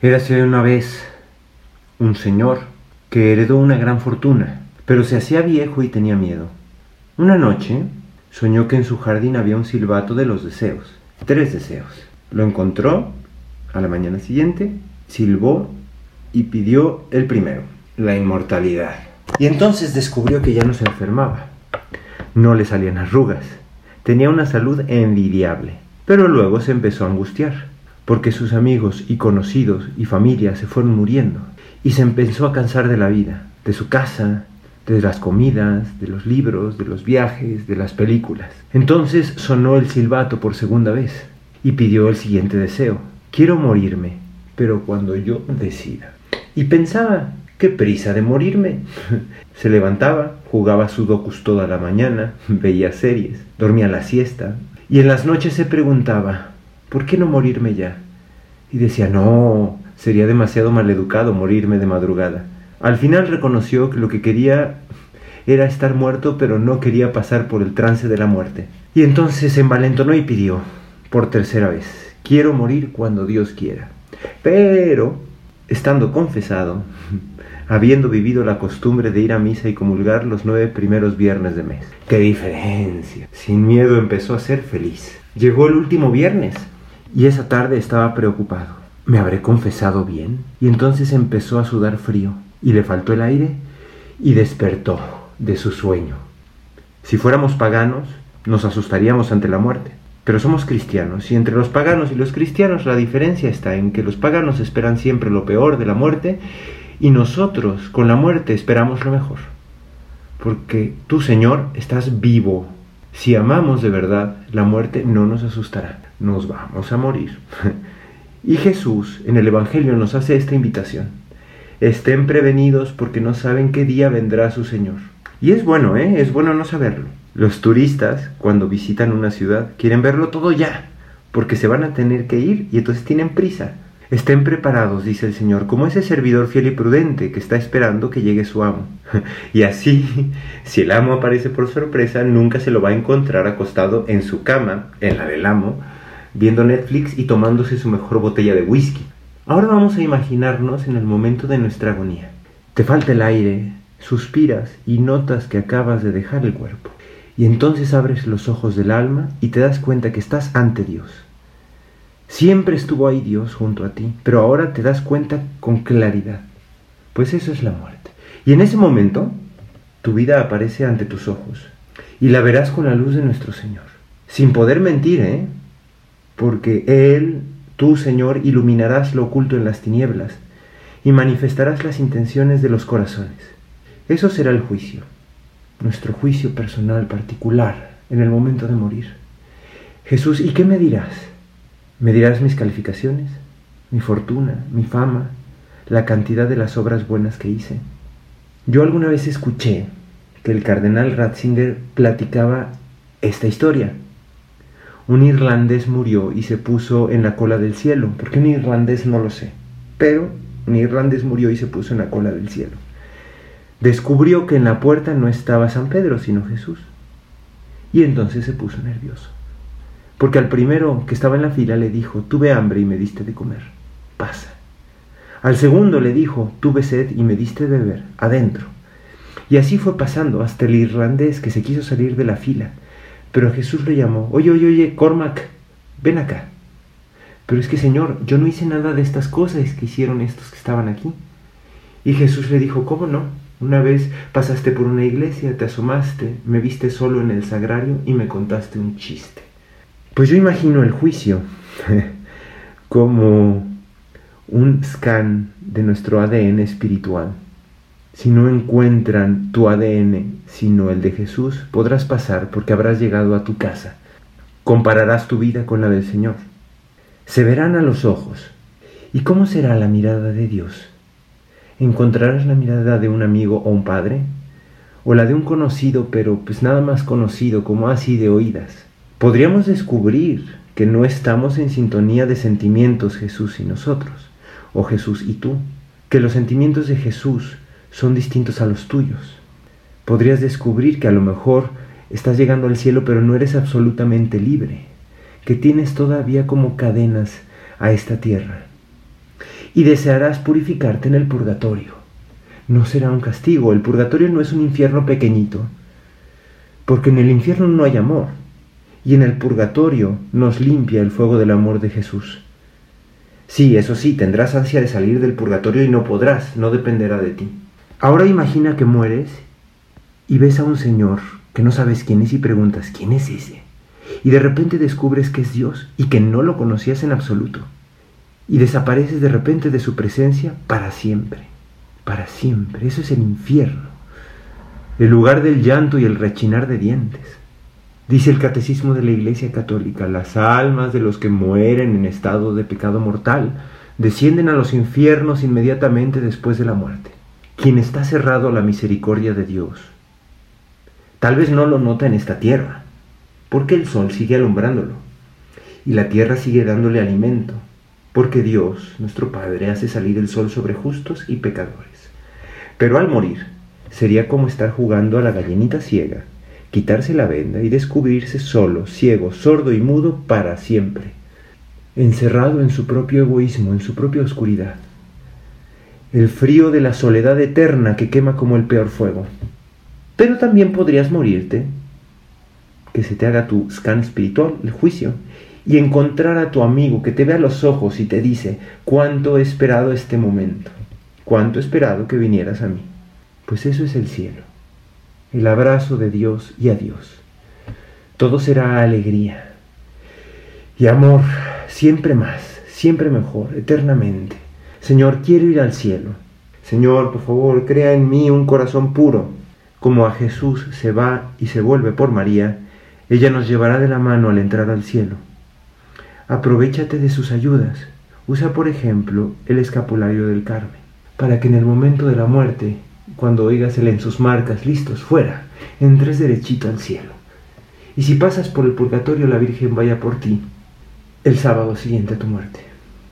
Érase una vez un señor que heredó una gran fortuna, pero se hacía viejo y tenía miedo. Una noche soñó que en su jardín había un silbato de los deseos, tres deseos. Lo encontró a la mañana siguiente, silbó y pidió el primero, la inmortalidad. Y entonces descubrió que ya no se enfermaba, no le salían arrugas, tenía una salud envidiable, pero luego se empezó a angustiar porque sus amigos y conocidos y familia se fueron muriendo, y se empezó a cansar de la vida, de su casa, de las comidas, de los libros, de los viajes, de las películas. Entonces sonó el silbato por segunda vez y pidió el siguiente deseo. Quiero morirme, pero cuando yo decida. Y pensaba, qué prisa de morirme. Se levantaba, jugaba sudokus toda la mañana, veía series, dormía la siesta, y en las noches se preguntaba, ¿por qué no morirme ya? Y decía, no, sería demasiado maleducado morirme de madrugada. Al final reconoció que lo que quería era estar muerto, pero no quería pasar por el trance de la muerte. Y entonces se envalentonó y pidió, por tercera vez, quiero morir cuando Dios quiera. Pero, estando confesado, habiendo vivido la costumbre de ir a misa y comulgar los nueve primeros viernes de mes. ¡Qué diferencia! Sin miedo empezó a ser feliz. Llegó el último viernes y esa tarde estaba preocupado. ¿Me habré confesado bien? Y entonces empezó a sudar frío y le faltó el aire y despertó de su sueño. Si fuéramos paganos, nos asustaríamos ante la muerte. Pero somos cristianos y entre los paganos y los cristianos la diferencia está en que los paganos esperan siempre lo peor de la muerte y nosotros con la muerte esperamos lo mejor. Porque tú, Señor, estás vivo. Si amamos de verdad, la muerte no nos asustará nos vamos a morir. y Jesús en el Evangelio nos hace esta invitación. Estén prevenidos porque no saben qué día vendrá su Señor. Y es bueno, ¿eh? Es bueno no saberlo. Los turistas, cuando visitan una ciudad, quieren verlo todo ya, porque se van a tener que ir y entonces tienen prisa. Estén preparados, dice el Señor, como ese servidor fiel y prudente que está esperando que llegue su amo. y así, si el amo aparece por sorpresa, nunca se lo va a encontrar acostado en su cama, en la del amo, viendo Netflix y tomándose su mejor botella de whisky. Ahora vamos a imaginarnos en el momento de nuestra agonía. Te falta el aire, suspiras y notas que acabas de dejar el cuerpo. Y entonces abres los ojos del alma y te das cuenta que estás ante Dios. Siempre estuvo ahí Dios junto a ti, pero ahora te das cuenta con claridad. Pues eso es la muerte. Y en ese momento, tu vida aparece ante tus ojos y la verás con la luz de nuestro Señor. Sin poder mentir, ¿eh? porque Él, tú Señor, iluminarás lo oculto en las tinieblas y manifestarás las intenciones de los corazones. Eso será el juicio, nuestro juicio personal particular en el momento de morir. Jesús, ¿y qué me dirás? ¿Me dirás mis calificaciones, mi fortuna, mi fama, la cantidad de las obras buenas que hice? Yo alguna vez escuché que el cardenal Ratzinger platicaba esta historia un irlandés murió y se puso en la cola del cielo. ¿Por qué un irlandés? No lo sé. Pero un irlandés murió y se puso en la cola del cielo. Descubrió que en la puerta no estaba San Pedro, sino Jesús. Y entonces se puso nervioso. Porque al primero que estaba en la fila le dijo, tuve hambre y me diste de comer. Pasa. Al segundo le dijo, tuve sed y me diste de beber. Adentro. Y así fue pasando hasta el irlandés que se quiso salir de la fila pero Jesús le llamó, oye, oye, oye, Cormac, ven acá. Pero es que Señor, yo no hice nada de estas cosas que hicieron estos que estaban aquí. Y Jesús le dijo, ¿cómo no? Una vez pasaste por una iglesia, te asomaste, me viste solo en el sagrario y me contaste un chiste. Pues yo imagino el juicio como un scan de nuestro ADN espiritual. Si no encuentran tu ADN, sino el de Jesús, podrás pasar porque habrás llegado a tu casa. Compararás tu vida con la del Señor. Se verán a los ojos. ¿Y cómo será la mirada de Dios? ¿Encontrarás la mirada de un amigo o un padre? ¿O la de un conocido, pero pues nada más conocido como así de oídas? Podríamos descubrir que no estamos en sintonía de sentimientos Jesús y nosotros, o Jesús y tú, que los sentimientos de Jesús son distintos a los tuyos. Podrías descubrir que a lo mejor estás llegando al cielo pero no eres absolutamente libre, que tienes todavía como cadenas a esta tierra. y desearás purificarte en el purgatorio. No será un castigo, el purgatorio no es un infierno pequeñito, porque en el infierno no hay amor, y en el purgatorio nos limpia el fuego del amor de Jesús. Sí, eso sí, tendrás ansia de salir del purgatorio y no podrás, no dependerá de ti. Ahora imagina que mueres y ves a un señor que no sabes quién es y preguntas, ¿quién es ese? Y de repente descubres que es Dios y que no lo conocías en absoluto. Y desapareces de repente de su presencia para siempre. Para siempre. Eso es el infierno. El lugar del llanto y el rechinar de dientes. Dice el catecismo de la Iglesia Católica, las almas de los que mueren en estado de pecado mortal descienden a los infiernos inmediatamente después de la muerte. Quien está cerrado a la misericordia de Dios, tal vez no lo nota en esta tierra, porque el sol sigue alumbrándolo y la tierra sigue dándole alimento, porque Dios, nuestro Padre, hace salir el sol sobre justos y pecadores. Pero al morir, sería como estar jugando a la gallinita ciega, quitarse la venda y descubrirse solo, ciego, sordo y mudo para siempre, encerrado en su propio egoísmo, en su propia oscuridad. El frío de la soledad eterna que quema como el peor fuego. Pero también podrías morirte que se te haga tu scan espiritual, el juicio, y encontrar a tu amigo que te vea a los ojos y te dice, cuánto he esperado este momento, cuánto he esperado que vinieras a mí. Pues eso es el cielo, el abrazo de Dios y a Dios. Todo será alegría y amor, siempre más, siempre mejor, eternamente. Señor, quiero ir al cielo. Señor, por favor, crea en mí un corazón puro. Como a Jesús se va y se vuelve por María, ella nos llevará de la mano al entrar al cielo. Aprovechate de sus ayudas. Usa, por ejemplo, el escapulario del Carmen, para que en el momento de la muerte, cuando oigas el en sus marcas, listos, fuera, entres derechito al cielo. Y si pasas por el purgatorio, la Virgen vaya por ti el sábado siguiente a tu muerte.